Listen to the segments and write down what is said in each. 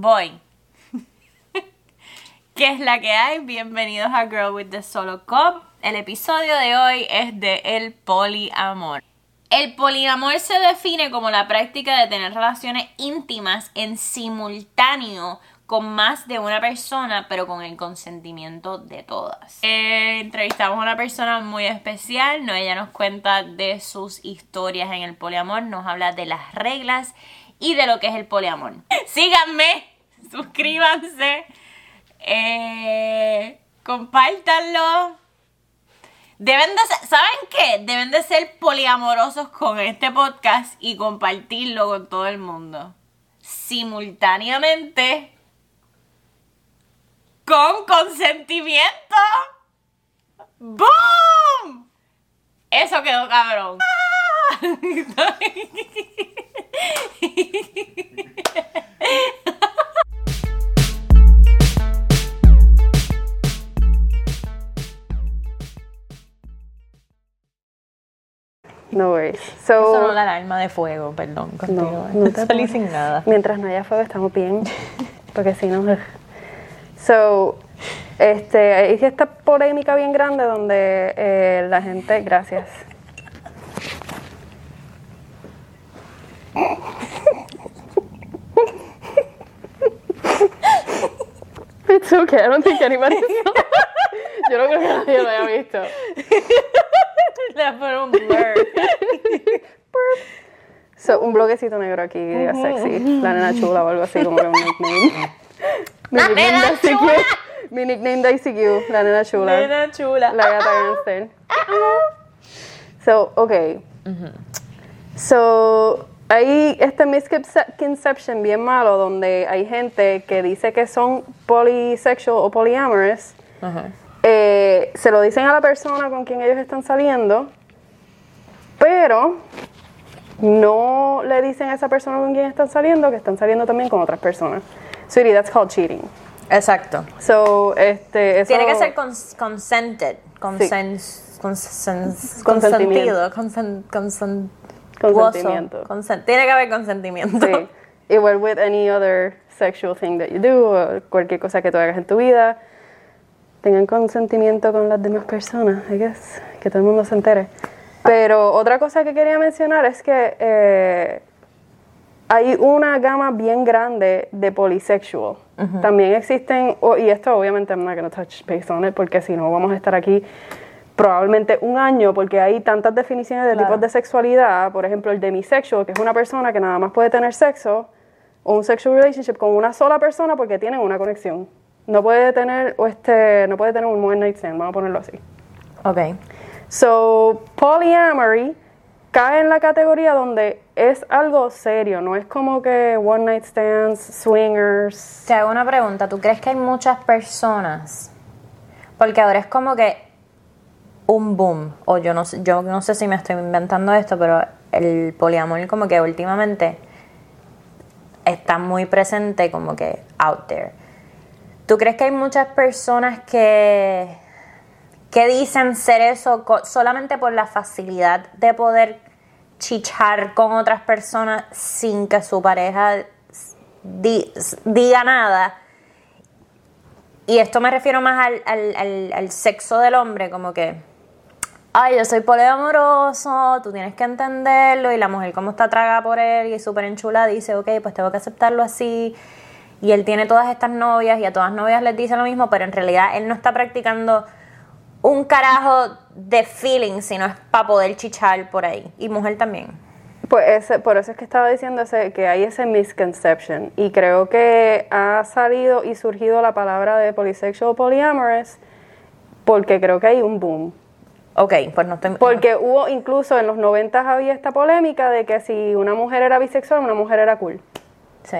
Voy. ¿Qué es la que hay? Bienvenidos a Girl with the Solo Cup. El episodio de hoy es de el poliamor. El poliamor se define como la práctica de tener relaciones íntimas en simultáneo con más de una persona, pero con el consentimiento de todas. Eh, entrevistamos a una persona muy especial, no, ella nos cuenta de sus historias en el poliamor, nos habla de las reglas y de lo que es el poliamor. Síganme, suscríbanse, eh, compártanlo. Deben de ser, ¿saben qué? Deben de ser poliamorosos con este podcast y compartirlo con todo el mundo. Simultáneamente con consentimiento. ¡Boom! Eso quedó cabrón. No worries. So, no la alarma de fuego, perdón. no, Continúa. no te Salí apures. sin nada. Mientras no haya fuego estamos bien, porque si no... So, este, hay esta polémica bien grande donde eh, la gente... Gracias. It's okay, I don't think anybody saw. Yo no creo que nadie lo haya visto. Le poner un blur. So, un bloquecito negro aquí, diga sexy. La nena chula o algo así, como que un nickname. Mi La nickname nena de ICQ. chula. Mi nickname de ICQ, la nena chula. Nena chula. La gata gangster. So, okay. So, hay este misconception bien malo donde hay gente que dice que son polysexual o polyamorous. Eh, se lo dicen a la persona con quien ellos están saliendo, pero no le dicen a esa persona con quien están saliendo que están saliendo también con otras personas. Sweetie, that's called cheating. Exacto. So, este, eso- Tiene que ser cons- consented. Consens, consentido. Consen, consen- Consentimiento. consen- tiene que haber consentimiento. Sí. Igual with any other sexual thing that you do, o cualquier cosa que tú hagas en tu vida, tengan consentimiento con las demás personas, I guess, que todo el mundo se entere. Pero otra cosa que quería mencionar es que eh, hay una gama bien grande de polysexual. También existen, o- y esto obviamente I'm not gonna touch base on it, porque si no vamos a estar aquí probablemente un año, porque hay tantas definiciones de Claro. tipos de sexualidad. Por ejemplo, el demisexual, que es una persona que nada más puede tener sexo o un sexual relationship con una sola persona porque tienen una conexión. No puede tener, o este, no puede tener un one night stand, vamos a ponerlo así. Ok. So, polyamory cae en la categoría donde es algo serio, no es como que one night stands, swingers. Te hago una pregunta. ¿Tú crees que hay muchas personas? Porque ahora es como que un boom. O yo no sé, yo no sé si me estoy inventando esto, pero el poliamor como que últimamente está muy presente como que out there. ¿Tú crees que hay muchas personas que, que dicen ser eso solamente por la facilidad de poder chichar con otras personas sin que su pareja di- diga nada? Y esto me refiero más al sexo del hombre, como que, ay, yo soy poliamoroso, tú tienes que entenderlo, y la mujer como está traga por él y súper enchulada dice, ok, pues tengo que aceptarlo así, y él tiene todas estas novias y a todas novias les dice lo mismo, pero en realidad él no está practicando un carajo de feeling, sino es para poder chichar por ahí, y mujer también. Pues ese, por eso es que estaba diciendo ese, que hay ese misconception. Y creo que ha salido y surgido la palabra de polysexual polyamorous porque creo que hay un boom. Ok, pues no estoy... Porque hubo incluso en los 90 había esta polémica de que si una mujer era bisexual, una mujer era cool. Sí.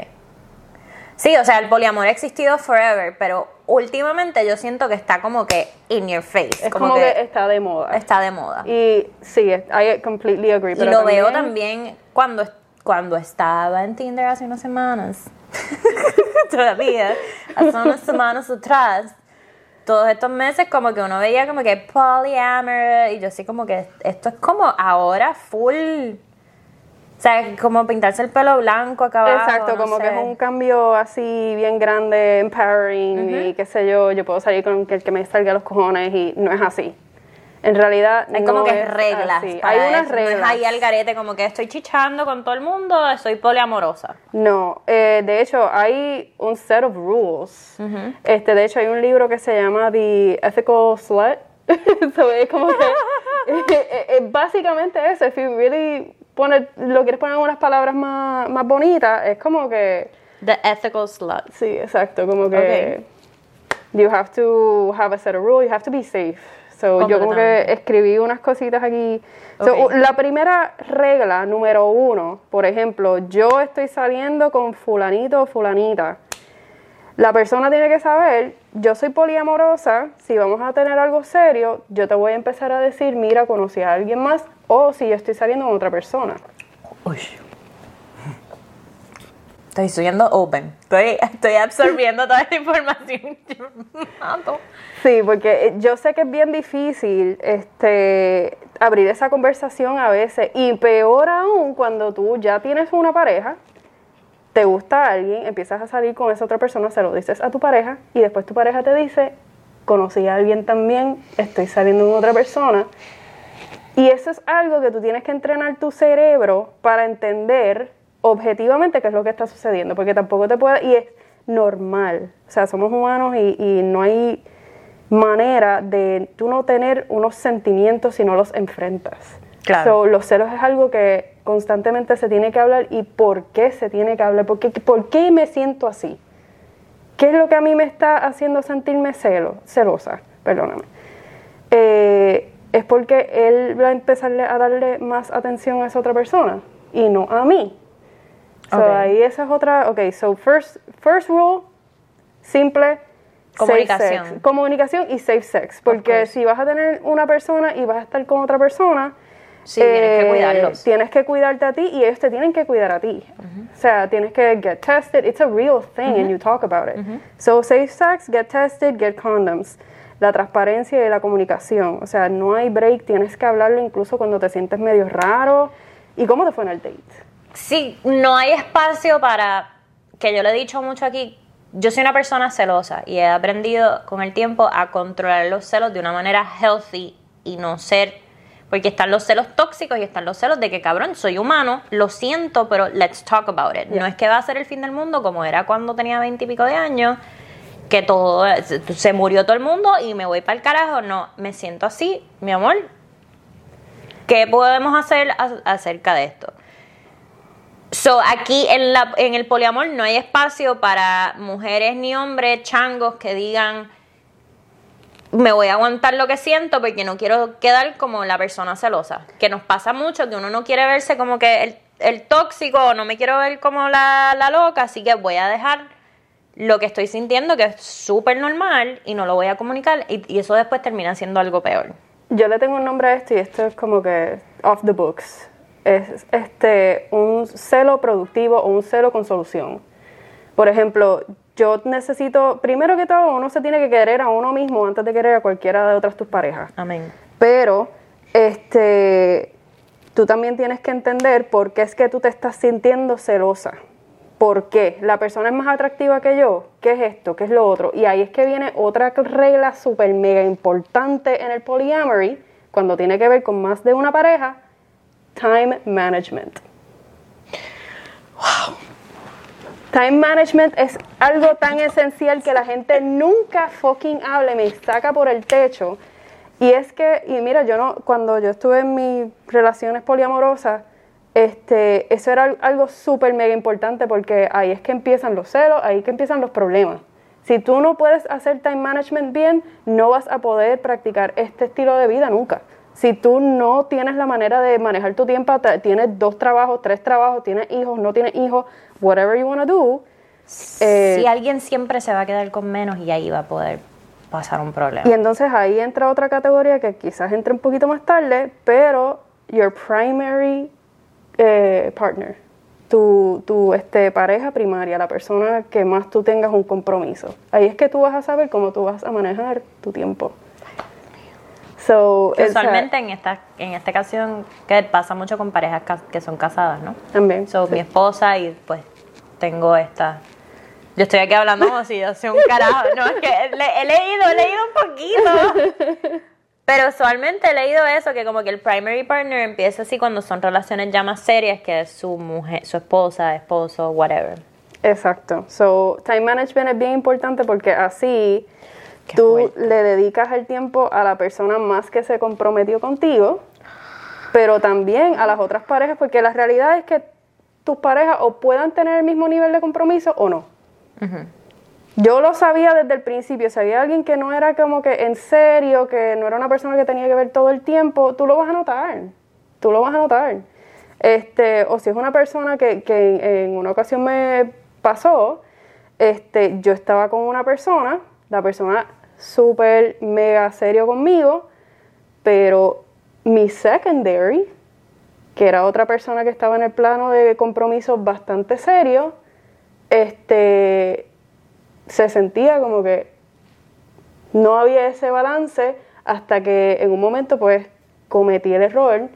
Sí, o sea, el poliamor ha existido forever, pero últimamente yo siento que está como que in your face. Es como, que, está de moda. está de moda. Y, Y sí, I completely agree. Pero lo veo también cuando, cuando estaba en Tinder hace unas semanas. Todavía, hace unas semanas atrás. Todos estos meses como que uno veía como que polyamor y yo así como que esto es como ahora full O sea, como pintarse el pelo blanco acá abajo. Exacto, no como que es un cambio así bien grande, empowering y qué sé yo, yo puedo salir con el que me salga los cojones y no es así. En realidad no como que es reglas. así. Hay unas eso, no es reglas. ahí al garete, como que estoy chichando con todo el mundo, soy poliamorosa. No, eh, de hecho hay un set of rules. Este, de hecho hay un libro que se llama The Ethical Slut. so, es como que eh, eh, básicamente eso. If you really lo quieres poner en unas palabras más, más bonitas, es como que The ethical slut. sí, exacto, como que you have to have a set of rules, you have to be safe. So, yo como que escribí unas cositas aquí. So, la primera regla, número uno, por ejemplo, yo estoy saliendo con fulanito o fulanita. La persona tiene que saber, yo soy poliamorosa, si vamos a tener algo serio, yo te voy a empezar a decir, mira, conocí a alguien más, o si yo estoy saliendo con otra persona. Uy. Estoy subiendo open. Estoy, estoy absorbiendo toda esta información. Sí, porque eh, yo sé que es bien difícil este, abrir esa conversación a veces, y peor aún cuando tú ya tienes una pareja, te gusta alguien, empiezas a salir con esa otra persona, se lo dices a tu pareja, y después tu pareja te dice, conocí a alguien también, estoy saliendo con otra persona. Y eso es algo que tú tienes que entrenar tu cerebro para entender objetivamente qué es lo que está sucediendo, porque tampoco te puede, y es normal, o sea, somos humanos y, y no hay manera de tú no tener unos sentimientos si no los enfrentas. Claro. So, los celos es algo que constantemente se tiene que hablar y por qué se tiene que hablar, por qué, por qué me siento así. ¿Qué es lo que a mí me está haciendo sentirme celo, celosa? Perdóname. Eh, es porque él va a empezarle a darle más atención a esa otra persona y no a mí. So, Ok. ahí esa es otra. Ok, so first, first rule, simple. safe Comunicación. sex. Comunicación y safe sex. Porque si vas a tener una persona y vas a estar con otra persona, Sí, tienes que eh, cuidarlos. Tienes que cuidarte a ti y ellos te tienen que cuidar a ti. O sea, tienes que get tested. It's a real thing and you talk about it. So, safe sex, get tested, get condoms. La transparencia y la comunicación. O sea, no hay break. Tienes que hablarlo incluso cuando te sientes medio raro. ¿Y cómo te fue en el date? Sí, no hay espacio para, que yo le he dicho mucho aquí, yo soy una persona celosa y he aprendido con el tiempo a controlar los celos de una manera healthy y no ser, porque están los celos tóxicos y están los celos de que cabrón, soy humano, lo siento, pero let's talk about it. No es que va a ser el fin del mundo como era cuando tenía veintipico de años, que todo, se- murió todo el mundo y me voy para el carajo, no, me siento así, mi amor, ¿qué podemos hacer acerca de esto? So, aquí en, la, en el poliamor no hay espacio para mujeres ni hombres changos que digan me voy a aguantar lo que siento porque no quiero quedar como la persona celosa. Que nos pasa mucho, que uno no quiere verse como que el, el tóxico, no me quiero ver como la, la loca, así que voy a dejar lo que estoy sintiendo, que es súper normal, y no lo voy a comunicar, y, y eso después termina siendo algo peor. Yo le tengo un nombre a esto y esto es como que off the books. Es este un celo productivo o un celo con solución. Por ejemplo, yo necesito, primero que todo, uno se tiene que querer a uno mismo antes de querer a cualquiera de otras tus parejas. Amén. Pero este tú también tienes que entender por qué es que tú te estás sintiendo celosa. ¿Por qué? La persona es más atractiva que yo. ¿Qué es esto? ¿Qué es lo otro? Y ahí es que viene otra regla súper mega importante en el polyamory, cuando tiene que ver con más de una pareja, time management. Time management es algo tan esencial que la gente nunca fucking habla y me saca por el techo. Y es que, y mira, yo no, cuando yo estuve en mis relaciones poliamorosas, este, eso era al- algo súper mega importante porque ahí es que empiezan los celos, ahí es que empiezan los problemas. Si tú no puedes hacer time management bien, no vas a poder practicar este estilo de vida nunca. Si tú no tienes la manera de manejar tu tiempo, tienes dos trabajos, tres trabajos, tienes hijos, no tienes hijos, whatever you want to do, eh, si alguien siempre se va a quedar con menos y ahí va a poder pasar un problema. Y entonces ahí entra otra categoría que quizás entre un poquito más tarde, pero your primary eh, partner, tu, tu este, pareja primaria, la persona que más tú tengas un compromiso. Ahí es que tú vas a saber cómo tú vas a manejar tu tiempo. So, usualmente en esta, en esta ocasión que pasa mucho con parejas que son casadas, ¿no? también. So, mi esposa y pues tengo esta. Yo estoy aquí hablando como si yo soy un carajo. No, es que le- he leído, he leído un poquito. Pero usualmente he leído eso, que como que el primary partner empieza así cuando son relaciones ya más serias, que es su mujer, su esposa, esposo, whatever. Exacto. So, time management es bien importante porque así Qué tú fuerte. le dedicas el tiempo a la persona más que se comprometió contigo, pero también a las otras parejas, porque la realidad es que tus parejas o puedan tener el mismo nivel de compromiso o no. Yo lo sabía desde el principio, si había alguien que no era como que en serio, que no era una persona que tenía que ver todo el tiempo, tú lo vas a notar, tú lo vas a notar. Este, o si es una persona que, que en, en una ocasión me pasó, este, yo estaba con una persona, la persona súper mega serio conmigo, pero mi secondary, que era otra persona que estaba en el plano de compromisos bastante serio, este, se sentía como que no había ese balance hasta que en un momento pues cometí el error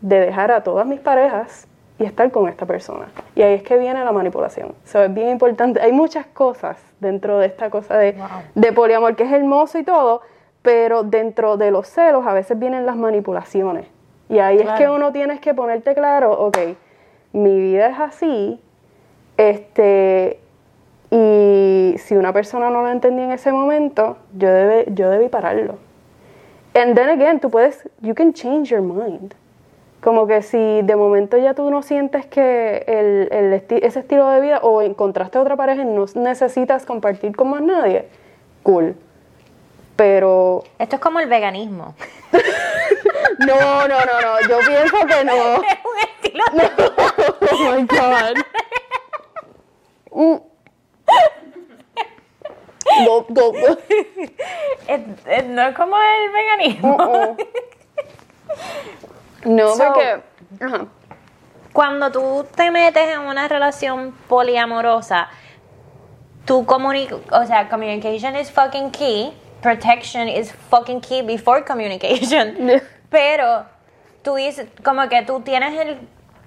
de dejar a todas mis parejas y estar con esta persona. Y ahí es que viene la manipulación. So, es bien importante. Hay muchas cosas dentro de esta cosa de, Wow. de poliamor que es hermoso y todo, pero dentro de los celos a veces vienen las manipulaciones. Y ahí es que uno tienes que ponerte claro, ok, mi vida es así, este, y si una persona no lo entendía en ese momento, yo, debe, yo debí pararlo. And then again, tú puedes, you can change your mind. Como que si de momento ya tú no sientes que el, el esti- ese estilo de vida o encontraste otra pareja y no necesitas compartir con más nadie, cool. Pero Esto es como el veganismo. no, no, no, no, yo pienso que no. Es un estilo Oh my god. Mm. Go, go. es- es- no es como el veganismo. Uh-uh. No, So- porque. Cuando tú te metes en una relación poliamorosa, tu comunicación, o sea, communication is fucking key, protection is fucking key before communication. Pero tú dices, como que tú tienes el,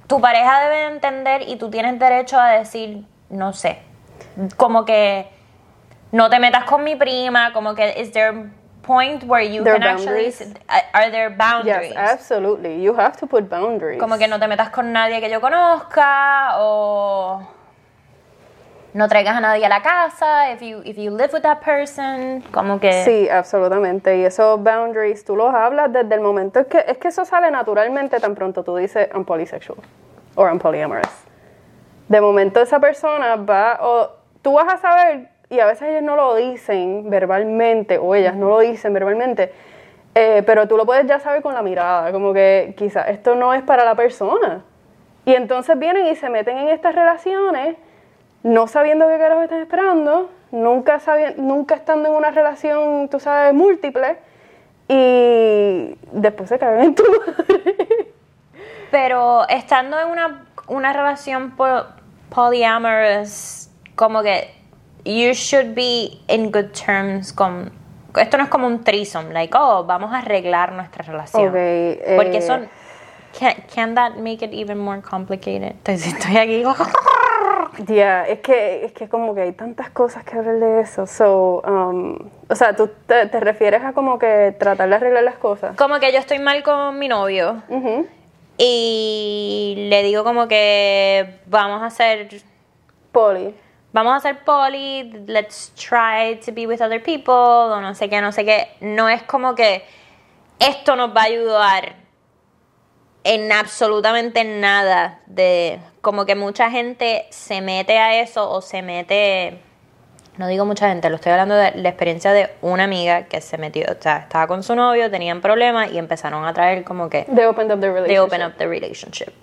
tu pareja debe entender y tú tienes derecho a decir, no sé, como que no te metas con mi prima, como que is there point where you There can actually, boundaries? are there boundaries? Yes, absolutely. You have to put boundaries. Como que no te metas con nadie que yo conozca o no traigas a nadie a la casa if you if you live with that person, como que Sí, absolutamente. Y esos boundaries tú los hablas desde el momento es que es que eso sale naturalmente tan pronto tú dices I'm polysexual or I'm polyamorous. De momento esa persona va o tú vas a saber y a veces ellos no lo dicen verbalmente o ellas no lo dicen verbalmente, eh, pero tú lo puedes ya saber con la mirada, como que quizás esto no es para la persona. Y entonces vienen y se meten en estas relaciones no sabiendo qué carajo están esperando, nunca, nunca estando en una relación, tú sabes, múltiple, y después se cagan en tu madre. pero estando en una una relación po- polyamorous como que you should be in good terms con esto no es como un threesome, like, oh, vamos a arreglar nuestra relación. Eh, Porque son can, can that make it even more complicated? Entonces estoy aquí es que es que como que hay tantas cosas que hablar de eso. So, um, o sea, tú te, te refieres a como que tratar de arreglar las cosas. como que yo estoy mal con mi novio y le digo como que vamos a hacer Poli. Vamos a hacer poli, let's try to be with other people, o no sé qué, no sé qué. No es como que esto nos va a ayudar en absolutamente nada de como que mucha gente se mete a eso o se mete no digo mucha gente, lo estoy hablando de la experiencia de una amiga que se metió, o sea, estaba con su novio, tenían problemas y empezaron a traer como que They opened up the they relationship. open up the relationship.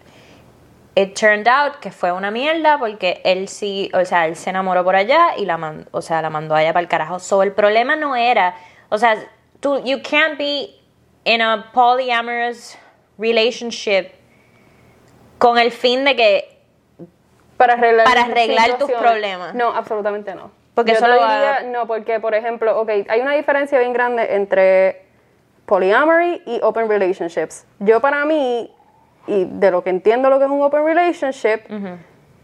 It turned out que fue una mierda porque él sí, o sea, él se enamoró por allá y la mandó, o sea, la mandó allá para el carajo. So, el problema no era, o sea, tú, you can't be in a polyamorous relationship con el fin de que Para arreglar, Para las arreglar tus problemas. No, absolutamente no. Porque Yo eso lo diría, no, porque por ejemplo, ok, hay una diferencia bien grande entre polyamory y open relationships. Yo para mí, y de lo que entiendo lo que es un open relationship,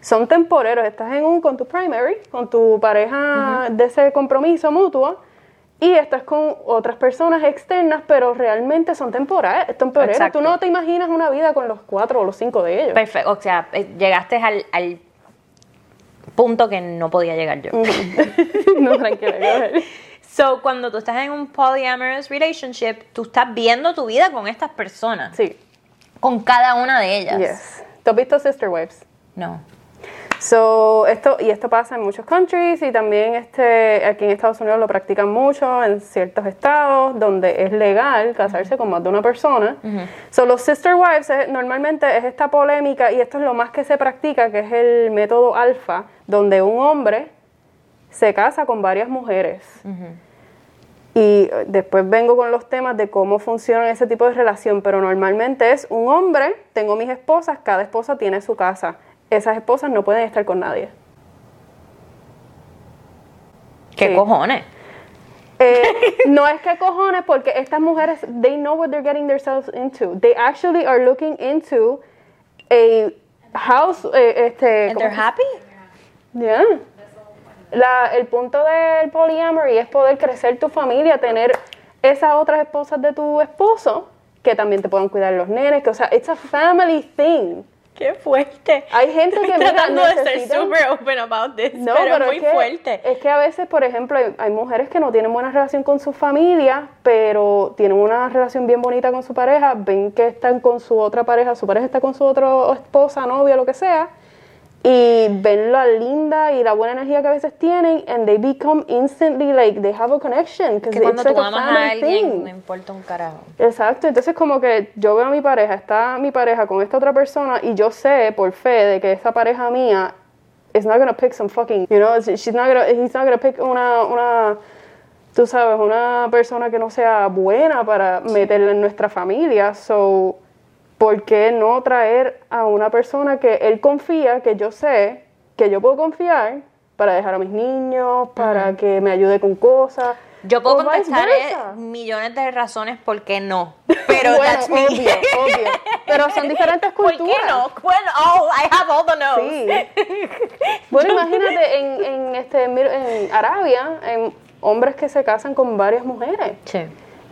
son temporeros. Estás en un con tu primary, con tu pareja de ese compromiso mutuo, y estás con otras personas externas, pero realmente son temporales, temporeros. Exacto. Tú no te imaginas una vida con los cuatro o los cinco de ellos. Perfecto. O sea, eh, llegaste al, al punto que no podía llegar yo. no, tranquila. So, cuando tú estás en un polyamorous relationship, tú estás viendo tu vida con estas personas. Sí. Con cada una de ellas. Yes. ¿Tú has visto Sister Wives? No. So, esto, y esto pasa en muchos countries y también este, aquí en Estados Unidos lo practican mucho en ciertos estados donde es legal casarse con más de una persona. So, los sister wives normalmente es esta polémica y esto es lo más que se practica, que es el método alfa, donde un hombre se casa con varias mujeres. Y después vengo con los temas de cómo funciona ese tipo de relación, pero normalmente es un hombre, tengo mis esposas, cada esposa tiene su casa. Esas esposas no pueden estar con nadie. ¿Qué Sí. cojones? Eh, no es que cojones, porque estas mujeres, they know what they're getting themselves into. They actually are looking into a house, eh, este... And ¿cómo they're happy? Yeah. La, el punto del polyamory es poder crecer tu familia, tener esas otras esposas de tu esposo que también te puedan cuidar los nenes, que o sea, it's a family thing. Qué fuerte. Hay gente que mira, tratando de ser super open about this, No, pero, pero es muy que, fuerte. Es que a veces, por ejemplo, hay, hay mujeres que no tienen buena relación con su familia, pero tienen una relación bien bonita con su pareja, ven que están con su otra pareja, su pareja está con su otra esposa, novia, lo que sea, y ven la linda y la buena energía que a veces tienen, and they become instantly like they have a connection. que cuando it's tú like a amas a alguien, thing. no importa un carajo. Exacto, entonces como que yo veo a mi pareja, está mi pareja con esta otra persona y yo sé por fe de que esa pareja mía is not gonna pick some fucking, you know, she's not gonna, he's not gonna pick una, una, tú sabes, una persona que no sea buena para meterla en nuestra familia, so, ¿por qué no traer a una persona que él confía, que yo sé, que yo puedo confiar para dejar a mis niños, para que me ayude con cosas? Yo puedo contestar eh, millones de razones por qué no, pero bueno, that's me. obvio, obvio. Pero son diferentes ¿Por culturas. qué no? Bueno, oh, I have all the no's. Sí. Bueno, imagínate en, en, este, en Arabia, en hombres que se casan con varias mujeres. Sí.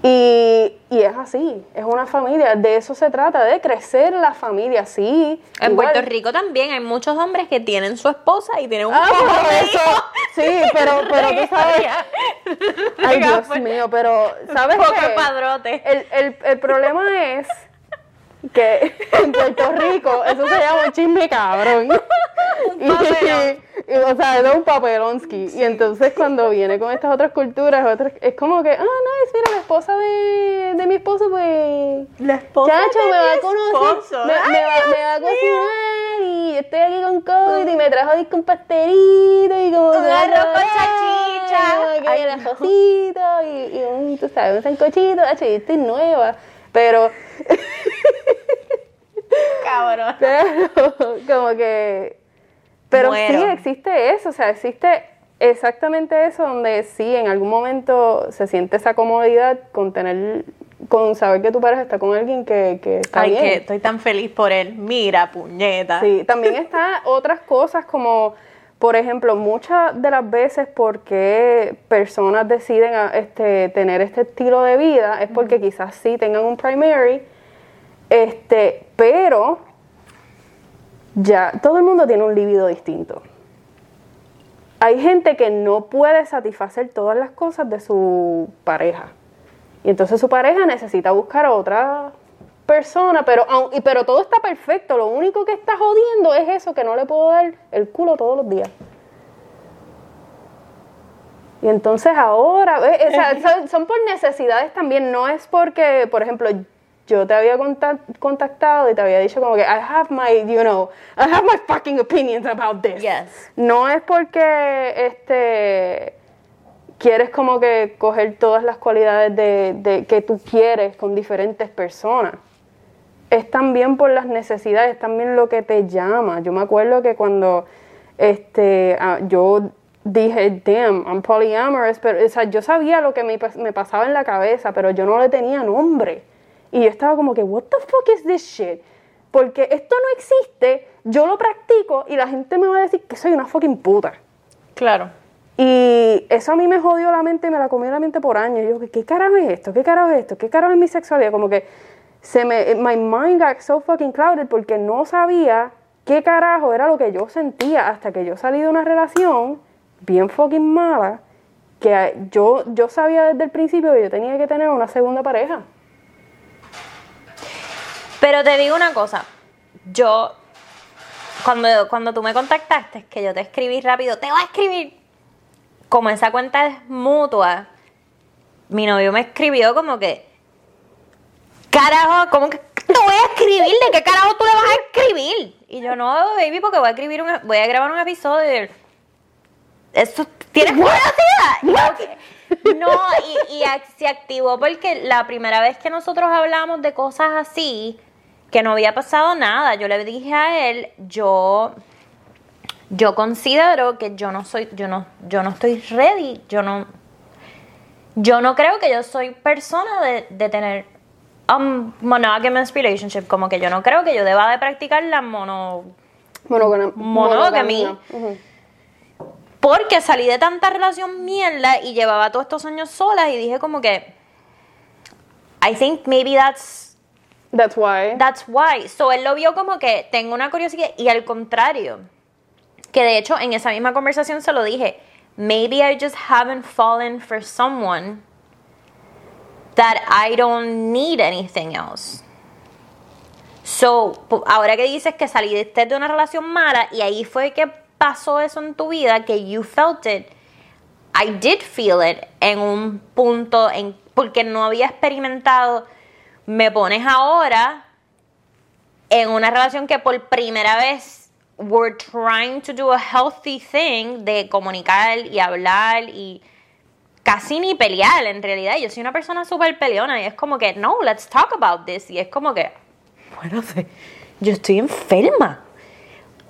Y, y es así, es una familia. De eso se trata, de crecer la familia, sí. En igual- Puerto Rico también hay muchos hombres que tienen su esposa y tienen un Ah, de eso, sí, pero, pero tú sabes. Ay, Dios mío, pero ¿sabes Poco qué? padrote. El, el, el problema es que en Puerto Rico eso se llama chisme cabrón. y, y, o sea, es un papelonski. Y entonces cuando viene con estas otras culturas, otras, es como que, ah, nice, mira, la esposa de, de mi esposo, pues... La esposa Chacho, de me va mi a conocer, esposo. me, Ay, me va, Dios me va a cocinar y yo estoy aquí con COVID y me trajo disco un pastelito y como Un arroz con que Ay, el no. arrocito y, y un, tú sabes, un sancochito, chacho, y estoy nueva, pero, Cabrón. pero como que, pero sí existe eso, o sea, existe exactamente eso donde sí en algún momento se siente esa comodidad con tener, con saber que tu pareja está con alguien que, que está Ay, bien. que estoy tan feliz por él. Mira, puñeta. Sí, también está otras cosas como, por ejemplo, muchas de las veces porque personas deciden a- este, tener este estilo de vida es porque quizás sí tengan un primary, este, pero ya todo el mundo tiene un libido distinto. Hay gente que no puede satisfacer todas las cosas de su pareja. Y entonces su pareja necesita buscar a otra persona, pero, pero todo está perfecto. Lo único que está jodiendo es eso, que no le puedo dar el culo todos los días. Y entonces ahora, ¿ves? O sea, son por necesidades también, no es porque, por ejemplo, yo te había contac- contactado y te había dicho como que I have my, you know, I have my fucking opinions about this. Yes. No es porque este quieres como que coger todas las cualidades de, de- que tú quieres con diferentes personas. Es también por las necesidades, es también lo que te llama. Yo me acuerdo que cuando este, ah, yo dije, damn, I'm polyamorous, pero o sea, yo sabía lo que me, me pasaba en la cabeza, pero yo no le tenía nombre. Y yo estaba como que, what the fuck is this shit? Porque esto no existe, yo lo practico y la gente me va a decir que soy una fucking puta. Claro. Y eso a mí me jodió la mente, me la comió la mente por años. Yo, ¿qué carajo es esto? ¿Qué carajo es esto? ¿Qué carajo es mi sexualidad? Como que se me, my mind got so fucking clouded porque no sabía qué carajo era lo que yo sentía hasta que yo salí de una relación bien fucking mala que yo, yo sabía desde el principio que yo tenía que tener una segunda pareja. Pero te digo una cosa, yo, cuando, cuando tú me contactaste, que yo te escribí rápido, te voy a escribir, como esa cuenta es mutua, mi novio me escribió como que, carajo, ¿cómo que te voy a escribir? ¿De qué carajo tú le vas a escribir? Y yo, no, baby, porque voy a escribir un, voy a grabar un episodio. Eso, ¿Tienes curiosidad? No, y, y se activó porque la primera vez que nosotros hablamos de cosas así, que no había pasado nada, yo le dije a él, yo, yo considero que yo no soy, yo no, yo no estoy ready, yo no, yo no creo que yo soy persona de, de tener un monogamous relationship, como que yo no creo que yo deba de practicar la mono, Monogam- Monogamia. Porque salí de tanta relación mierda y llevaba todos estos años sola y dije como que I think maybe that's That's why. that's why. So él lo vio como que tengo una curiosidad y al contrario. Que de hecho en esa misma conversación se lo dije, maybe I just haven't fallen for someone that I don't need anything else. So, ahora que dices que saliste de una relación mala y ahí fue que pasó eso en tu vida, que you felt it, I did feel it en un punto, en, porque no había experimentado, me pones ahora en una relación que por primera vez we're trying to do a healthy thing de comunicar y hablar y casi ni pelear en realidad. Yo soy una persona súper peleona y es como que, no, let's talk about this. Y es como que, bueno, yo estoy enferma.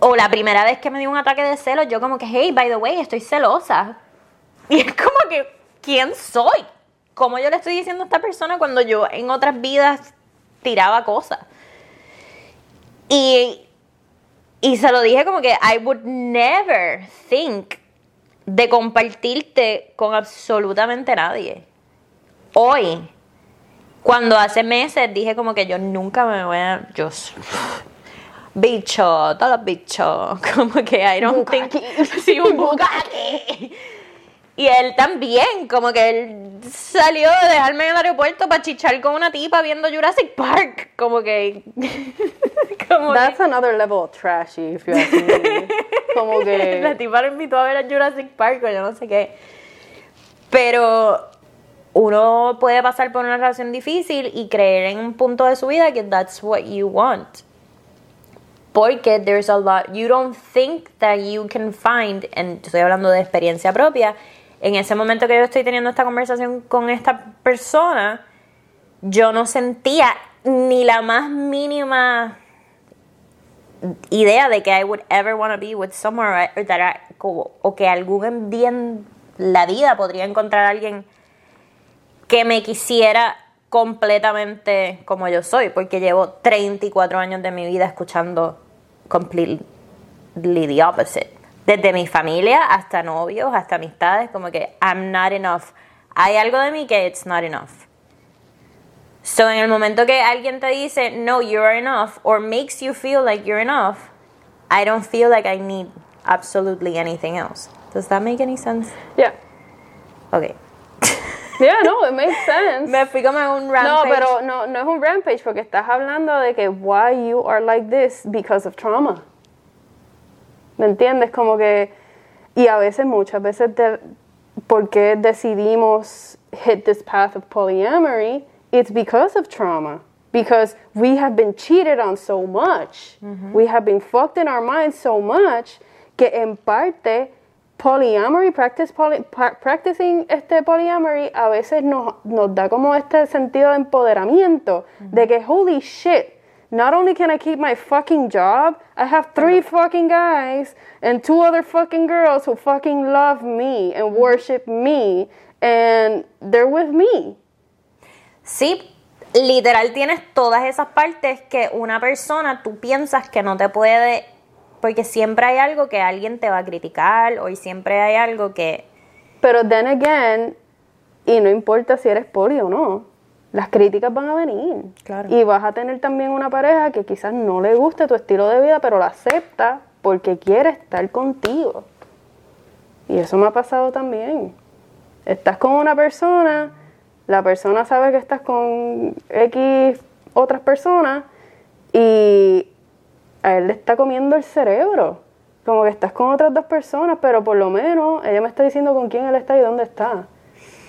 O la primera vez que me dio un ataque de celos, yo como que, hey, by the way, estoy celosa. Y es como que, ¿quién soy? ¿Cómo yo le estoy diciendo a esta persona cuando yo en otras vidas tiraba cosas? Y, y se lo dije como que I would never think de compartirte con absolutamente nadie. Hoy, cuando hace meses dije como que yo nunca me voy a... Yo, bicho, todos los bichos, como que I don't think... Sí, un. Y él también, como que él salió de dejarme en el aeropuerto para chichar con una tipa viendo Jurassic Park. Como que... como que- That's another level of trashy, if you ask me. Como la que. tipa lo invitó a ver a Jurassic Park o yo no sé qué. Pero uno puede pasar por una relación difícil y creer en un punto de su vida que that's what you want. Porque there's a lot, you don't think that you can find, and estoy hablando de experiencia propia, en ese momento que yo estoy teniendo esta conversación con esta persona, yo no sentía ni la más mínima idea de que I would ever want to be with someone or that I- o que algún día en la vida podría encontrar a alguien que me quisiera completamente como yo soy, porque llevo 34 años de mi vida escuchando completely the opposite. Desde mi familia hasta novios, hasta amistades, como que I'm not enough. Hay algo de mí que it's not enough. So, en el momento que alguien te dice, no, you're enough, or makes you feel like you're enough, I don't feel like I need absolutely anything else. Does that make any sense? Yeah. Okay. Yeah, no, it makes sense. Me fui como un No, rampage. pero no, no es un rampage porque estás hablando de que why you are like this because of trauma. ¿Me entiendes? Como que, y a veces, muchas veces, de, ¿por qué decidimos hit this path of polyamory? It's because of trauma. Because we have been cheated on so much. We have been fucked in our minds so much que en parte polyamory, practice poly- practicing este polyamory a veces nos, nos da como este sentido de empoderamiento, de que holy shit, not only can I keep my fucking job, I have three fucking guys and two other fucking girls who fucking love me and worship me and they're with me. Sí, literal tienes todas esas partes que una persona tú piensas que no te puede, porque siempre hay algo que alguien te va a criticar o siempre hay algo que... Pero then again, y no importa si eres poli o no, las críticas van a venir. Claro. Y vas a tener también una pareja que quizás no le guste tu estilo de vida, pero la acepta porque quiere estar contigo. Y eso me ha pasado también. Estás con una persona, la persona sabe que estás con X otras personas y a él le está comiendo el cerebro. Como que estás con otras dos personas, pero por lo menos ella me está diciendo con quién él está y dónde está.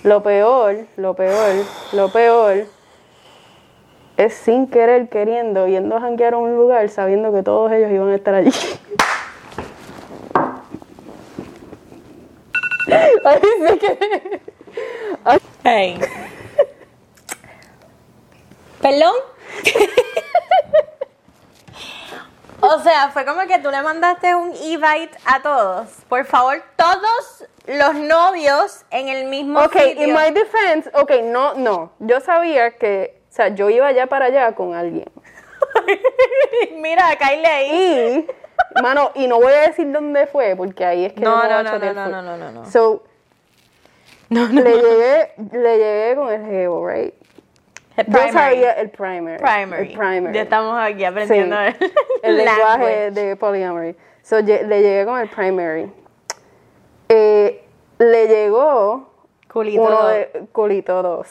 Lo peor, lo peor, lo peor es sin querer, queriendo, yendo a janguear a un lugar sabiendo que todos ellos iban a estar allí. Ay, sé que- Hey. ¿Perdón? o sea, fue como que tú le mandaste un invite a todos. Por favor, todos los novios en el mismo Ok, sitio. in my defense, ok, no, no. Yo sabía que, o sea, yo iba allá para allá con alguien. Mira, Kylie ahí. Y, mano, y no voy a decir dónde fue, porque ahí es que No, no, no, no, full. no, no, no, no. So, No, no, le no. llegué, le llegué con el jevo, right? El Yo primary. sabía el primary. Primary. El primary. Ya estamos aquí Sí, aprendiendo el lenguaje language. de polyamory. So, le llegué con el primary. Eh, le llegó Culito. uno de culito 2.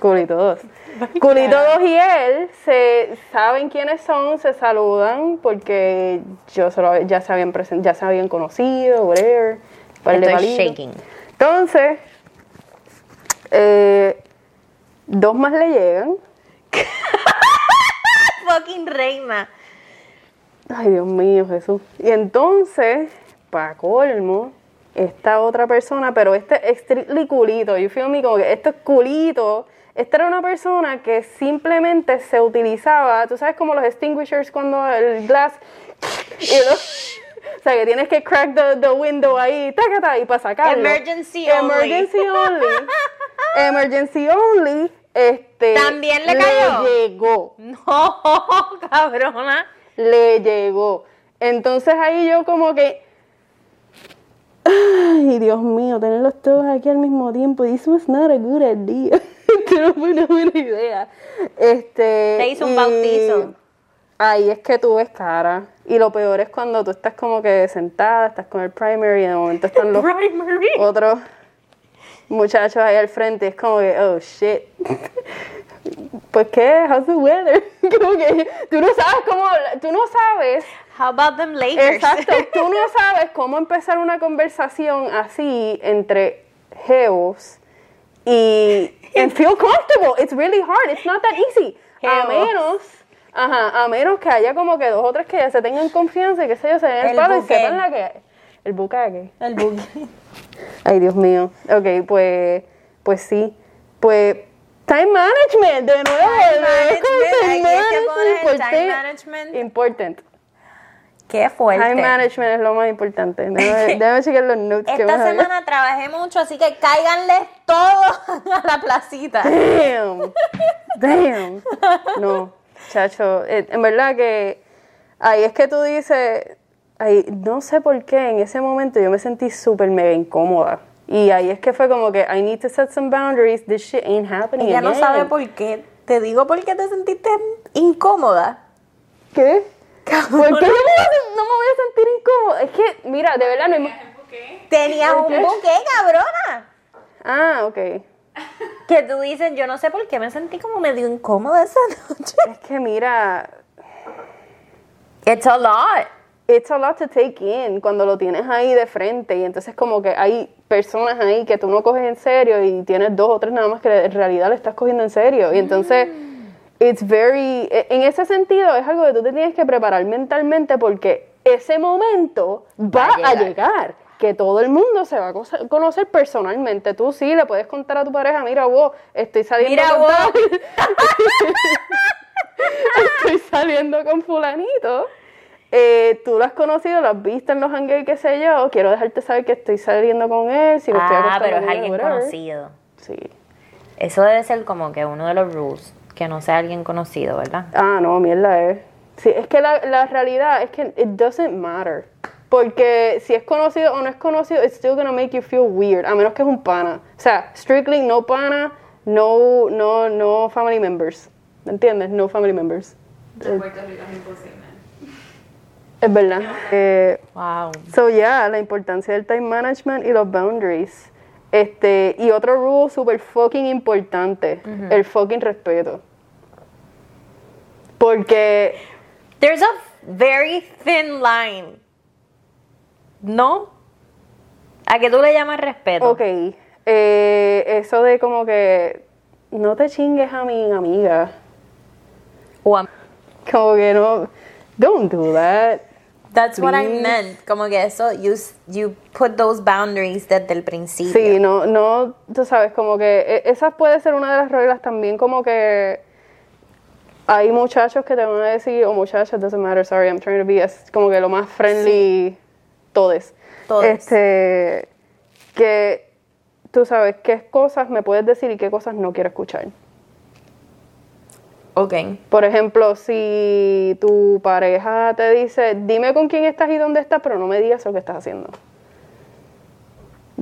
Culito 2. Culito 2 y él se saben quiénes son, se saludan porque yo solo, ya se habían presen- ya se habían conocido, whatever. Estoy shaking. Entonces, eh, dos más le llegan. Fucking reina. Ay, Dios mío, Jesús. Y entonces, para colmo, esta otra persona, pero este es strictly culito, you feel me, como que esto es culito. Esta era una persona que simplemente se utilizaba, tú sabes como los extinguishers cuando el glass, y o sea que tienes que crack the, the window ahí, tacata, y para sacarlo. Emergency only. Emergency only. Emergency only. Este, ¿También le cayó? llegó No, cabrona. le llegó. Entonces ahí yo como que, ay Dios mío, tenerlos todos aquí al mismo tiempo, this was not a good idea. Esto no fue una buena idea. Este, Te hizo un y bautizo. Ahí es que tú ves cara. Y lo peor es cuando tú estás como que sentada, estás con el primary y de momento están los Primary. otros muchachos ahí al frente. Es como que, oh shit. Pues qué, how's the weather? Como que tú no sabes cómo tú no sabes, How about them Lakers? exacto, tú no sabes cómo empezar una conversación así entre geos y and feel comfortable. It's really hard. It's not that easy. A Geos. menos, ajá, a menos que haya como que dos o tres que ya se tengan confianza y que se yo se den el, El palo y sepan la que el bucaque. El boogie. Ay, Dios mío. Ok, pues, pues sí. Pues, time management, de nuevo. Time management, es que Important- time management. Important. Qué fuerte. Time management es lo más importante. Déjame, déjame chequear los notes que Esta me había- semana trabajé mucho, así que cáiganles todos a la placita. Damn. Damn. No, chacho. eh, En verdad que ahí es que tú dices, ahí, no sé por qué, en ese momento yo me sentí súper mega incómoda. Y ahí es que fue como que I need to set some boundaries. This shit ain't happening. Ella no again. sabe por qué. Te digo por qué te sentiste incómoda. ¿Qué? ¿Por qué yo me voy a- no me voy a sentir incómoda? Es que, mira, de verdad no hay... Tenías ¿Por un buque, cabrona. Ah, ok. Que tú dices, yo no sé por qué me sentí como medio incómoda esa noche. Es que mira, It's a lot. It's a lot to take in cuando lo tienes ahí de frente y entonces como que hay personas ahí que tú no coges en serio y tienes dos o tres nada más que en realidad le estás cogiendo en serio y entonces it's very e- en ese sentido es algo que tú te tienes que preparar mentalmente porque ese momento va, Va a a llegar. que todo el mundo se va a co- conocer personalmente tú sí le puedes contar a tu pareja mira vos estoy saliendo Mira con vos. tal". estoy saliendo con fulanito. Eh, tú lo has conocido, lo has visto en los hangueos, qué sé yo. Quiero dejarte saber que estoy saliendo con él. Si lo estoy Ah, pero es alguien whatever. conocido. Sí. Eso debe ser como que uno de los rules, que no sea alguien conocido, ¿verdad? Ah, no, mierda es. Sí, es que la, la realidad es que it doesn't matter. Porque si es conocido o no es conocido, it's still gonna make you feel weird. A menos que es un pana. O sea, strictly no pana, no, no, no family members. ¿Me entiendes? No family members. En Puerto Rico es imposible. Es verdad. Eh, Wow. So, yeah, la importancia del time management y los boundaries. Este, y otro rule super fucking importante, el fucking respeto. Porque, There's a very thin line. ¿No? ¿A que tú le llamas respeto? ok, eh, eso de como que no te chingues a mi amiga, O a- como que no, don't do that. That's what I meant. Como que eso, you, you put those boundaries desde el principio. Sí, no, no, tú sabes, como que e- esa puede ser una de las reglas también, como que hay muchachos que te van a decir, o muchachas, doesn't matter, sorry, I'm trying to be as, como que lo más friendly, todes. Todes. Este, que tú sabes qué cosas me puedes decir y qué cosas no quiero escuchar. Ok. Por ejemplo, si tu pareja te dice, dime con quién estás y dónde estás, pero no me digas lo que estás haciendo.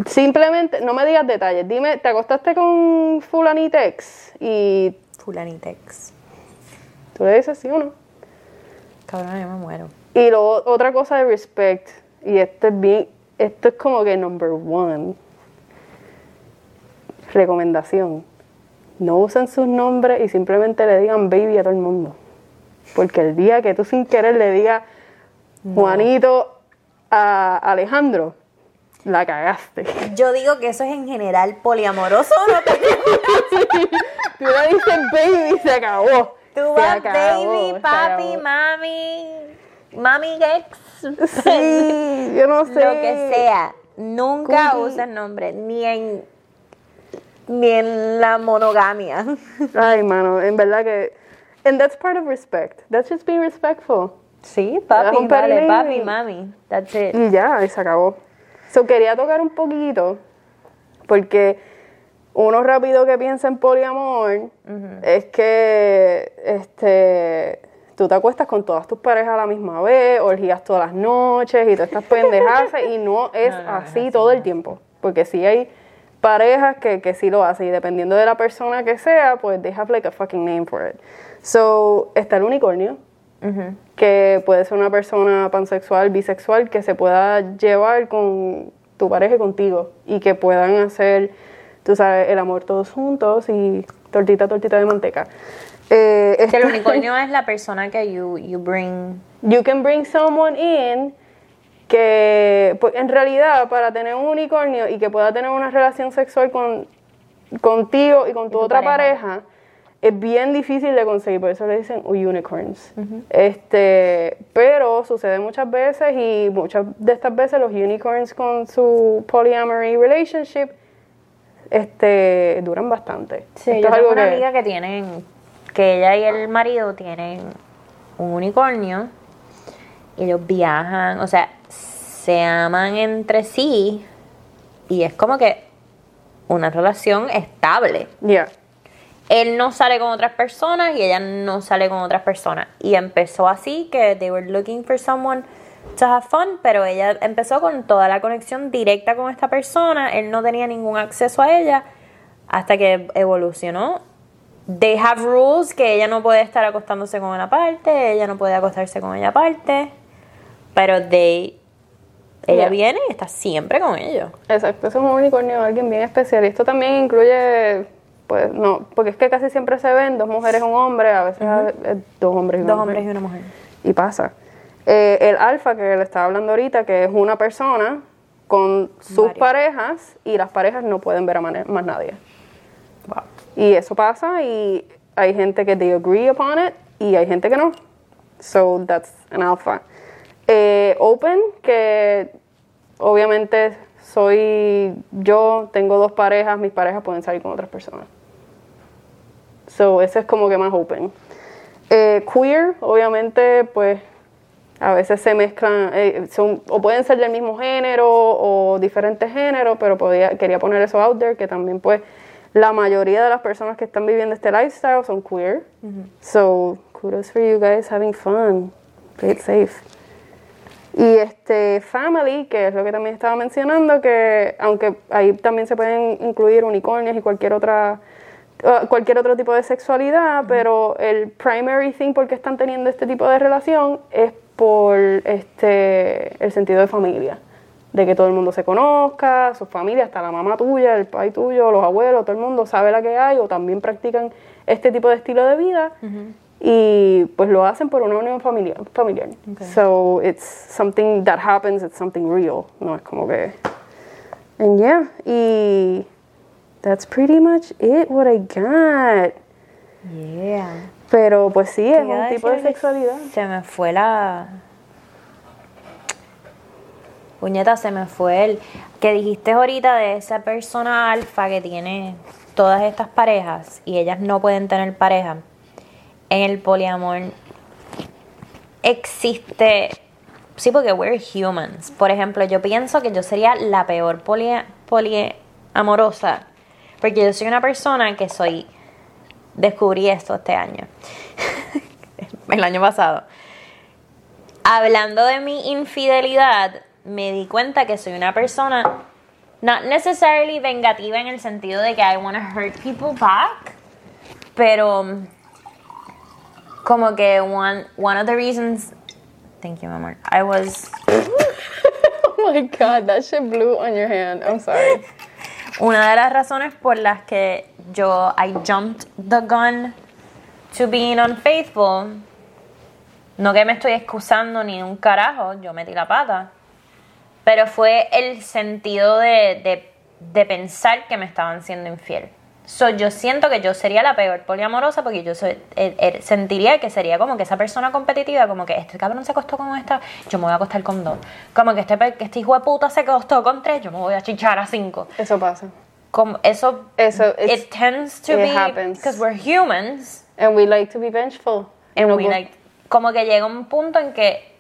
Simplemente, no me digas detalles. Dime, ¿te acostaste con fulanitex? Y Fulanitex. tú le dices sí o no. Cabrón, yo me muero. Y luego, otra cosa de respect, y esto es bien, esto es como que number one. Recomendación. No usen sus nombres y simplemente le digan baby a todo el mundo. Porque el día que tú sin querer le digas Juanito a Alejandro, la cagaste. Yo digo que eso es en general poliamoroso, ¿no? Tú le dices baby y se acabó. Tú Se vas acabó, baby, papi, mami, mami ex, Sí, yo no sé. lo que sea. Nunca uses nombre, ni en ni en la monogamia. Ay, mano, en verdad que. And that's part of respect. That's just being respectful. Sí, papi, vale, papi, mami. That's it. Y ya, y se acabó. So, quería tocar un poquito, porque uno rápido que piensa en poliamor es que este, tú te acuestas con todas tus parejas a la misma vez, orgías todas las noches y todas estas pendejadas, y no es así todo el tiempo. Porque sí hay parejas que, que sí lo hacen, y dependiendo de la persona que sea, pues they have like a fucking name for it. So, está el unicornio, que puede ser una persona pansexual, bisexual, que se pueda llevar con tu pareja y contigo y que puedan hacer, tú sabes, el amor todos juntos y tortita, tortita de manteca. Eh, Que el unicornio es la persona que you, you bring. You can bring someone in que, pues, en realidad, para tener un unicornio y que pueda tener una relación sexual con, contigo y con tu, tu otra pareja. pareja. es bien difícil de conseguir, por eso le dicen unicorns. este, pero sucede muchas veces y muchas de estas veces los unicorns con su polyamory relationship este, duran bastante. Sí, Esto yo es tengo una que- amiga que tienen, que ella y el marido tienen un unicornio y ellos viajan, o sea, se aman entre sí y es como que una relación estable. Yeah. Él no sale con otras personas y ella no sale con otras personas. Y empezó así, que they were looking for someone to have fun, pero ella empezó con toda la conexión directa con esta persona. Él no tenía ningún acceso a ella hasta que evolucionó. They have rules que ella no puede estar acostándose con una parte, ella no puede acostarse con ella aparte, pero they, ella viene y está siempre con ellos. Exacto, eso es un unicornio, alguien bien especial. Y esto también incluye, pues, no, porque es que casi siempre se ven dos mujeres y un hombre, a veces es dos hombres y una Dos mujer. hombres y una mujer. Y pasa. Eh, el alfa que le estaba hablando ahorita, que es una persona con sus Varias. parejas y las parejas no pueden ver a más nadie. Wow. Y eso pasa y hay gente que they agree upon it y hay gente que no. So that's an alpha. Eh, open, que obviamente soy yo, tengo dos parejas, mis parejas pueden salir con otras personas. So ese es como que más open. Eh, queer, obviamente, pues a veces se mezclan, eh, son, o pueden ser del mismo género o diferentes géneros, pero podía, quería poner eso out there, que también pues la mayoría de las personas que están viviendo este lifestyle son queer. So, kudos for you guys having fun. Play it safe. Y este family, que es lo que también estaba mencionando, que aunque ahí también se pueden incluir unicornios y cualquier otra uh, cualquier otro tipo de sexualidad, pero el primary thing por qué están teniendo este tipo de relación es por este el sentido de familia, de que todo el mundo se conozca, su familia, hasta la mamá tuya, el pai tuyo, los abuelos, todo el mundo sabe la que hay o también practican este tipo de estilo de vida y pues lo hacen por una unión familiar. familiar. So it's something that happens, it's something real, no es como que and yeah, y that's pretty much it what I got. Yeah. Pero pues sí, es un tipo de sexualidad. Se me fue la. Puñeta, se me fue el. Que dijiste ahorita de esa persona alfa que tiene todas estas parejas y ellas no pueden tener pareja. En el poliamor existe. Sí, porque we're humans. Por ejemplo, yo pienso que yo sería la peor poli- poliamorosa. Porque yo soy una persona que soy descubrí esto este año. el año pasado. Hablando de mi infidelidad, me di cuenta que soy una persona not necessarily vengativa en el sentido de que I want to hurt people back, pero como que one one of the reasons Thank you, amor. I was Oh my god, that shit blew on your hand. I'm sorry. Una de las razones por las que yo I jumped the gun to being unfaithful, no que me estoy excusando ni un carajo, yo metí la pata, pero fue el sentido de, de, de pensar que me estaban siendo infiel. So, yo siento que yo sería la peor poliamorosa porque yo soy, eh, eh, sentiría que sería como que esa persona competitiva, como que este cabrón se acostó con esta, yo me voy a acostar con dos. Como que este, este hijo de puta se acostó con tres, yo me voy a chichar a cinco. Eso pasa. Como eso, Eso, it tends to it be because we're humans And we like to be vengeful. and we like, como que llega un punto en que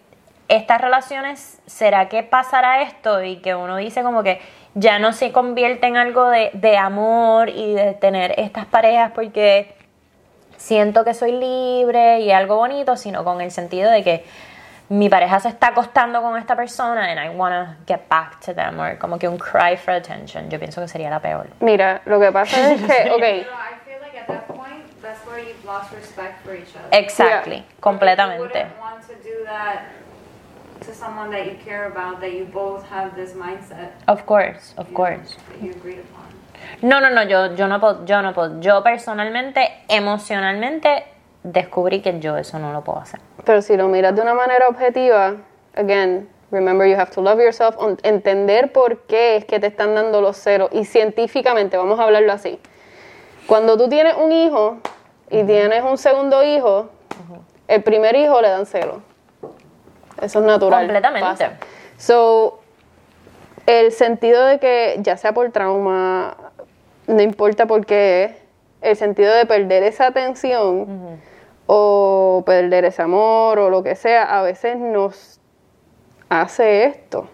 estas relaciones, ¿será que pasará esto? Y que uno dice como que ya no se convierte en algo de, de amor y de tener estas parejas porque siento que soy libre y algo bonito, sino con el sentido de que mi pareja se está acostando con esta persona and I wanna get back to them or como que un cry for attention. Yo pienso que sería la peor. Mira, lo que pasa es que, ok, Pero I feel like at that point, that's where you've lost respect for each other. Exactly, completamente. To someone that you care about, that you both have this mindset. Of course, of you course. that you agreed upon. No, no, no, yo, yo no puedo, yo no puedo. Yo personalmente, emocionalmente, descubrí que yo eso no lo puedo hacer. pero si lo miras de una manera objetiva, again, remember you have to love yourself, on- entender por qué es que te están dando los ceros y científicamente, vamos a hablarlo así. Cuando tú tienes un hijo y tienes un segundo hijo, el primer hijo le dan celos. Eso es natural. Completamente. pasa. So, el sentido de que, ya sea por trauma, no importa por qué, el sentido de perder esa atención o perder ese amor o lo que sea, a veces nos hace esto.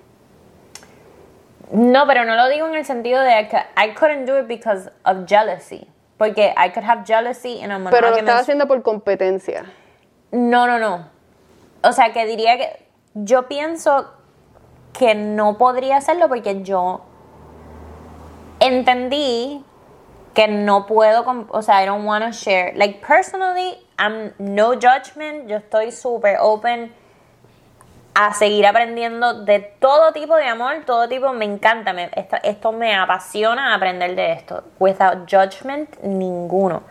No, pero no lo digo en el sentido de I, cou- I couldn't do it because of jealousy. Porque I could have jealousy in a Pero lo monogamous estaba haciendo por competencia. No, no, no. O sea, que diría que yo pienso que no podría hacerlo porque yo entendí que no puedo, o sea, I don't want to share. Like personally, I'm no judgment, yo estoy super open a seguir aprendiendo de todo tipo de amor, todo tipo, me encanta, me- esto, esto me apasiona aprender de esto, without judgment ninguno.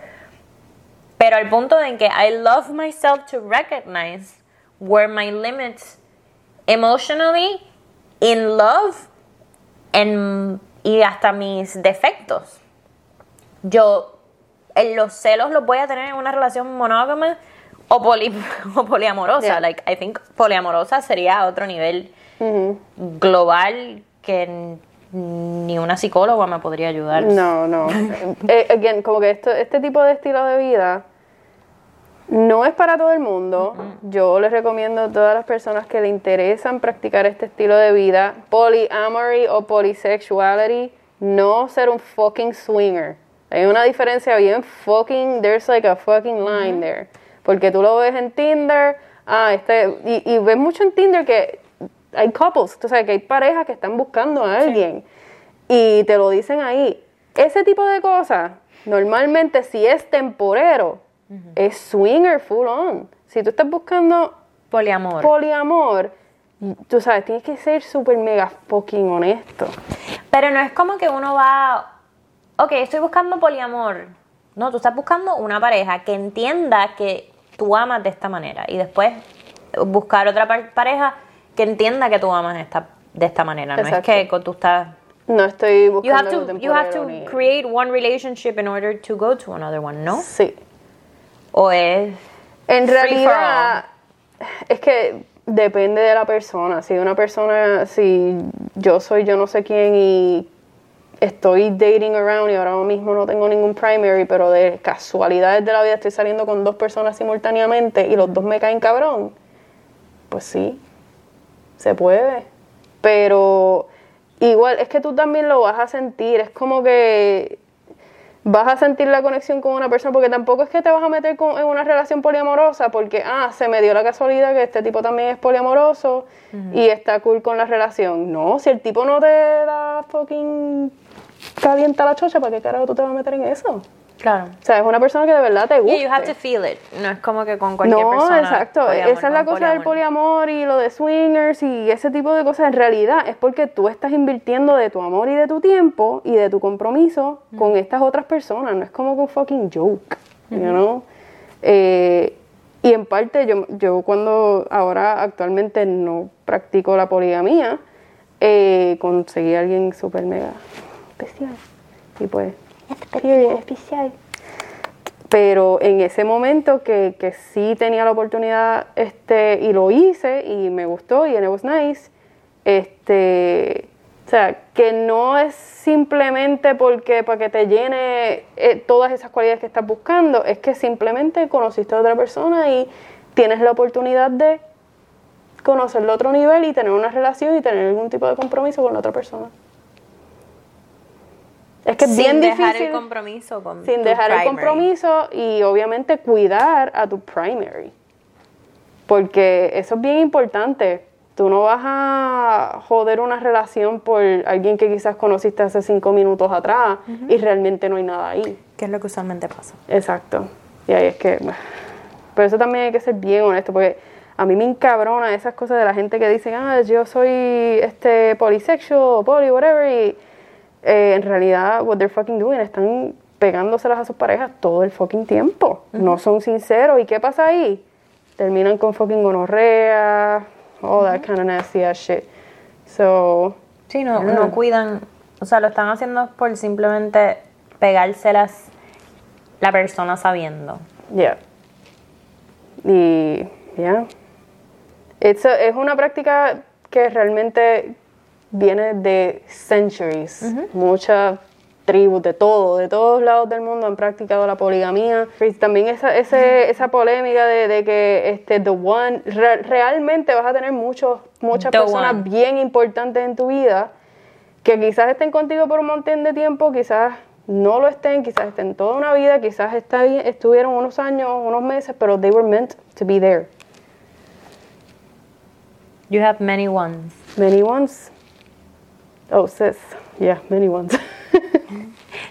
Pero al punto en que I love myself to recognize where my limits emotionally, in love, and, y hasta mis defectos. Yo en los celos los voy a tener en una relación monógama o, poli, o poliamorosa. Yeah. Like, I think poliamorosa sería otro nivel global que ni una psicóloga me podría ayudar. No, no. Eh, again, como que esto, este tipo de estilo de vida, No es para todo el mundo. Yo les recomiendo a todas las personas que le interesan practicar este estilo de vida, polyamory o polysexuality, no ser un fucking swinger. Hay una diferencia bien fucking, there's like a fucking line there. Porque tú lo ves en Tinder, ah, este, y, y ves mucho en Tinder que hay couples, tú sabes que hay parejas que están buscando a alguien y te lo dicen ahí. Ese tipo de cosas, normalmente si es temporero, es swinger full on. Si tú estás buscando Poliamor. poliamor, tú sabes, tienes que ser súper mega fucking honesto. Pero no es como que uno va, ok, estoy buscando poliamor. No, tú estás buscando una pareja que entienda que tú amas de esta manera y después buscar otra par- pareja que entienda que tú amas esta, de esta manera. No es que tú estás... No estoy You buscando have algo to, you have to create one relationship in order to go to another one, ¿no? Sí. O es... En realidad, es que depende de la persona. Si una persona, si yo soy yo no sé quién y estoy dating around y ahora mismo no tengo ningún primary, pero de casualidades de la vida estoy saliendo con dos personas simultáneamente y los dos me caen cabrón, pues sí, se puede. Pero igual, es que tú también lo vas a sentir, es como que vas a sentir la conexión con una persona, porque tampoco es que te vas a meter con- en una relación poliamorosa, porque, ah, se me dio la casualidad que este tipo también es poliamoroso y está cool con la relación. No, si el tipo no te da fucking calienta la chocha, ¿para qué carajo tú te vas a meter en eso? Claro. O sea, es una persona que de verdad te gusta. Yeah, you have to feel it. No es como que con cualquier No, persona. exacto. poliamor, Esa es la cosa del poliamor y lo de swingers y ese tipo de cosas. En realidad es porque tú estás invirtiendo de tu amor y de tu tiempo y de tu compromiso con estas otras personas. No es como que un fucking joke, you know? Eh, y en parte yo, yo cuando ahora actualmente no practico la poligamía, eh, conseguí a alguien súper mega especial. Y pues, period, especial. Pero en ese momento que, que sí tenía la oportunidad este y lo hice y me gustó y it was nice este o sea que no es simplemente porque para que te llene eh, todas esas cualidades que estás buscando es que simplemente conociste a otra persona y tienes la oportunidad de conocerlo a otro nivel y tener una relación y tener algún tipo de compromiso con la otra persona que es sin bien dejar el compromiso con sin tu dejar el compromiso y obviamente cuidar a tu primary. Porque eso es bien importante. Tú no vas a joder una relación por alguien que quizás conociste hace cinco minutos atrás y realmente no hay nada ahí. Que es lo que usualmente pasa. Exacto. Y ahí es que. Pero eso también hay que ser bien honesto, porque a mí me encabrona esas cosas de la gente que dicen, ah, yo soy este polysexual o poly, whatever, y eh, en realidad, what they're fucking doing, están pegándoselas a sus parejas todo el fucking tiempo. No son sinceros. ¿Y qué pasa ahí? Terminan con fucking gonorrea, all that kind of nasty ass shit. So, Sí, no, no cuidan. O sea, lo están haciendo por simplemente pegárselas la persona sabiendo. Yeah. Y, yeah. It's a- es una práctica que realmente viene de centuries. Muchas tribus de todo, de todos lados del mundo han practicado la poligamía. Y también esa, ese- esa polémica de, de que este, the one, re- realmente vas a tener muchos, muchas The personas one. bien importantes en tu vida que quizás estén contigo por un montón de tiempo, quizás no lo estén, quizás estén toda una vida, quizás está estuvieron unos años, unos meses, pero they were meant to be there. You have many ones. Many ones. Oh, sis. Yeah, many ones.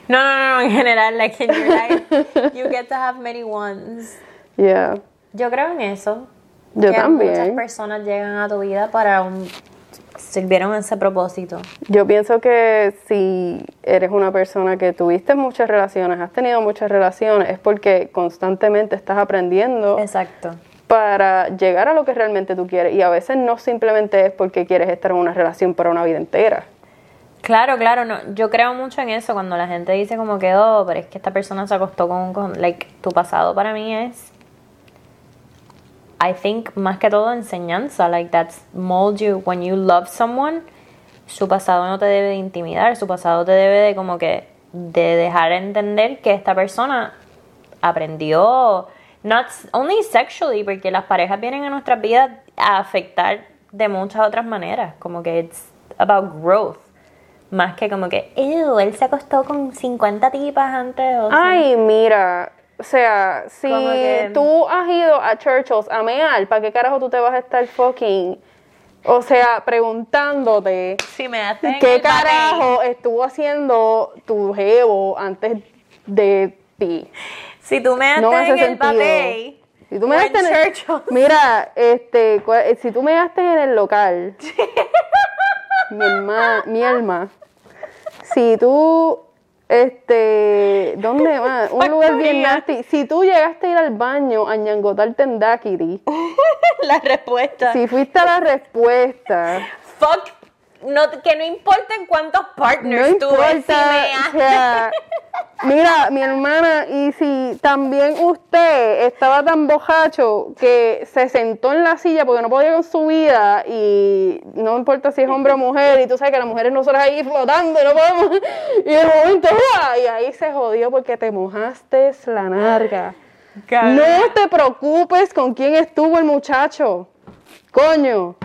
No, no, no, en general, like in your life, you get to have many ones. yeah. Yo creo en eso. Yo que Muchas también. personas llegan a tu vida para un. sirvieron ese propósito. Yo pienso que si eres una persona que tuviste muchas relaciones, has tenido muchas relaciones, es porque constantemente estás aprendiendo Exacto. para llegar a lo que realmente tú quieres. Y a veces no simplemente es porque quieres estar en una relación para una vida entera. Claro, claro, no. Yo creo mucho en eso cuando la gente dice como que, oh, pero es que esta persona se acostó con, con like, tu pasado para mí es, I think, más que todo enseñanza, like that's mold you when you love someone, su pasado no te debe de intimidar, su pasado te debe de como que, de dejar entender que esta persona aprendió, not only sexually, porque las parejas vienen a nuestras vidas a afectar de muchas otras maneras, como que it's about growth, más que como que, ew, él se acostó con 50 tipas antes, o sea, Ay, mira, o sea, si que- tú has ido a Churchill's a mear, ¿para qué carajo tú te vas a estar fucking, o sea, preguntándote si me hacen qué papel, carajo estuvo haciendo tu jevo antes de ti? si tú me No haces hace en el sentido. papel, Si tú me en el-. Mira, este, si tú me daste en el local, mi alma, mi alma, si tú, este, ¿dónde más? Un lugar bien nasty. Si tú llegaste a ir al baño a ñangotarte en Daquiri, la respuesta, si fuiste a la respuesta, fuck, no, que no importa en cuántos no partners tú ves, si importa, me o sea, mira, mi hermana, y si también usted estaba tan bojacho que se sentó en la silla porque no podía con su vida y no importa si es hombre o mujer y tú sabes que las mujeres nosotras ahí flotando y no podemos y de momento ¡uah! y ahí se jodió porque te mojaste la narga. No te preocupes con quién estuvo el muchacho. Coño.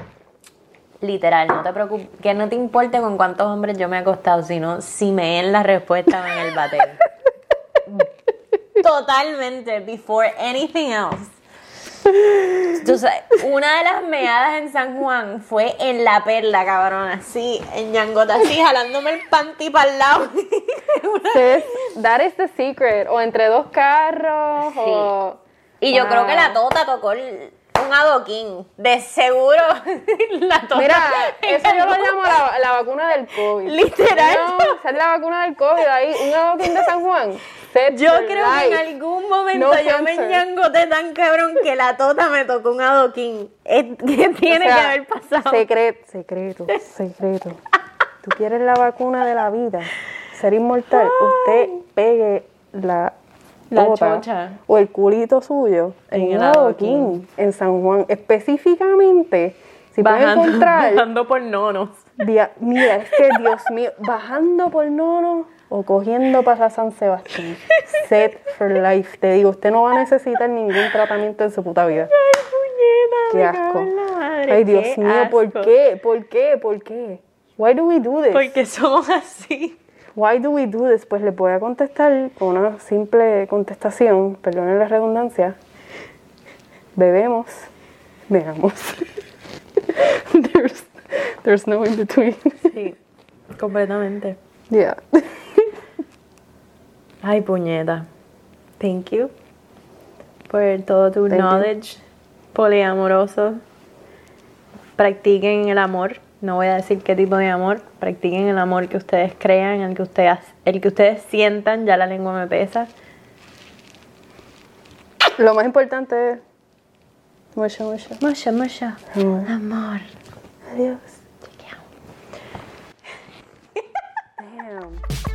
Literal, no te preocupes, que no te importe con cuántos hombres yo me he acostado, sino si me en la respuesta en el bater. Totalmente, before anything else. Entonces, una de las meadas en San Juan fue en la perla, cabrón, así, en Ñangota, así, jalándome el panty para el lado. That is the secret. O entre dos carros o... Y yo creo que la tota tocó el- un adoquín. De seguro, la tota. Mira, eso yo lo llamo la, la vacuna del COVID. Literal. No, esa es la vacuna del COVID ahí. Un adoquín de San Juan. Set Yo creo que en algún momento No yo me ñangoté tan cabrón que la tota me tocó un adoquín. Es- ¿Qué tiene O sea, que haber pasado? Secreto, secreto, secreto. Tú quieres la vacuna de la vida, ser inmortal. Usted pegue la, La tota chocha. o el culito suyo en, En el un adoquín. en San Juan. Específicamente, si pueden bajando, encontrar. bajando por nonos. Dia- mira, es que Dios mío, bajando por Nono o cogiendo para San Sebastián. Set for life. Te digo, usted no va a necesitar ningún tratamiento en su puta vida. Qué asco. Ay, Dios mío, ¿por qué? ¿Por qué? ¿Por qué? Why do we do this? Porque somos así. Why do we do this? Pues les voy a contestar con una simple contestación, perdonen la redundancia. Bebemos, veamos. there's, there's no in between. Sí, completamente. yeah. Ay, puñeta. Thank you por todo tu Thank you. knowledge poliamoroso. Practiquen el amor no voy a decir qué tipo de amor, practiquen el amor que ustedes crean, el que ustedes, el que ustedes sientan, ya la lengua me pesa. Lo más importante es mucho, mucho. Mucho, mucho. Amor. amor. Adiós. Damn.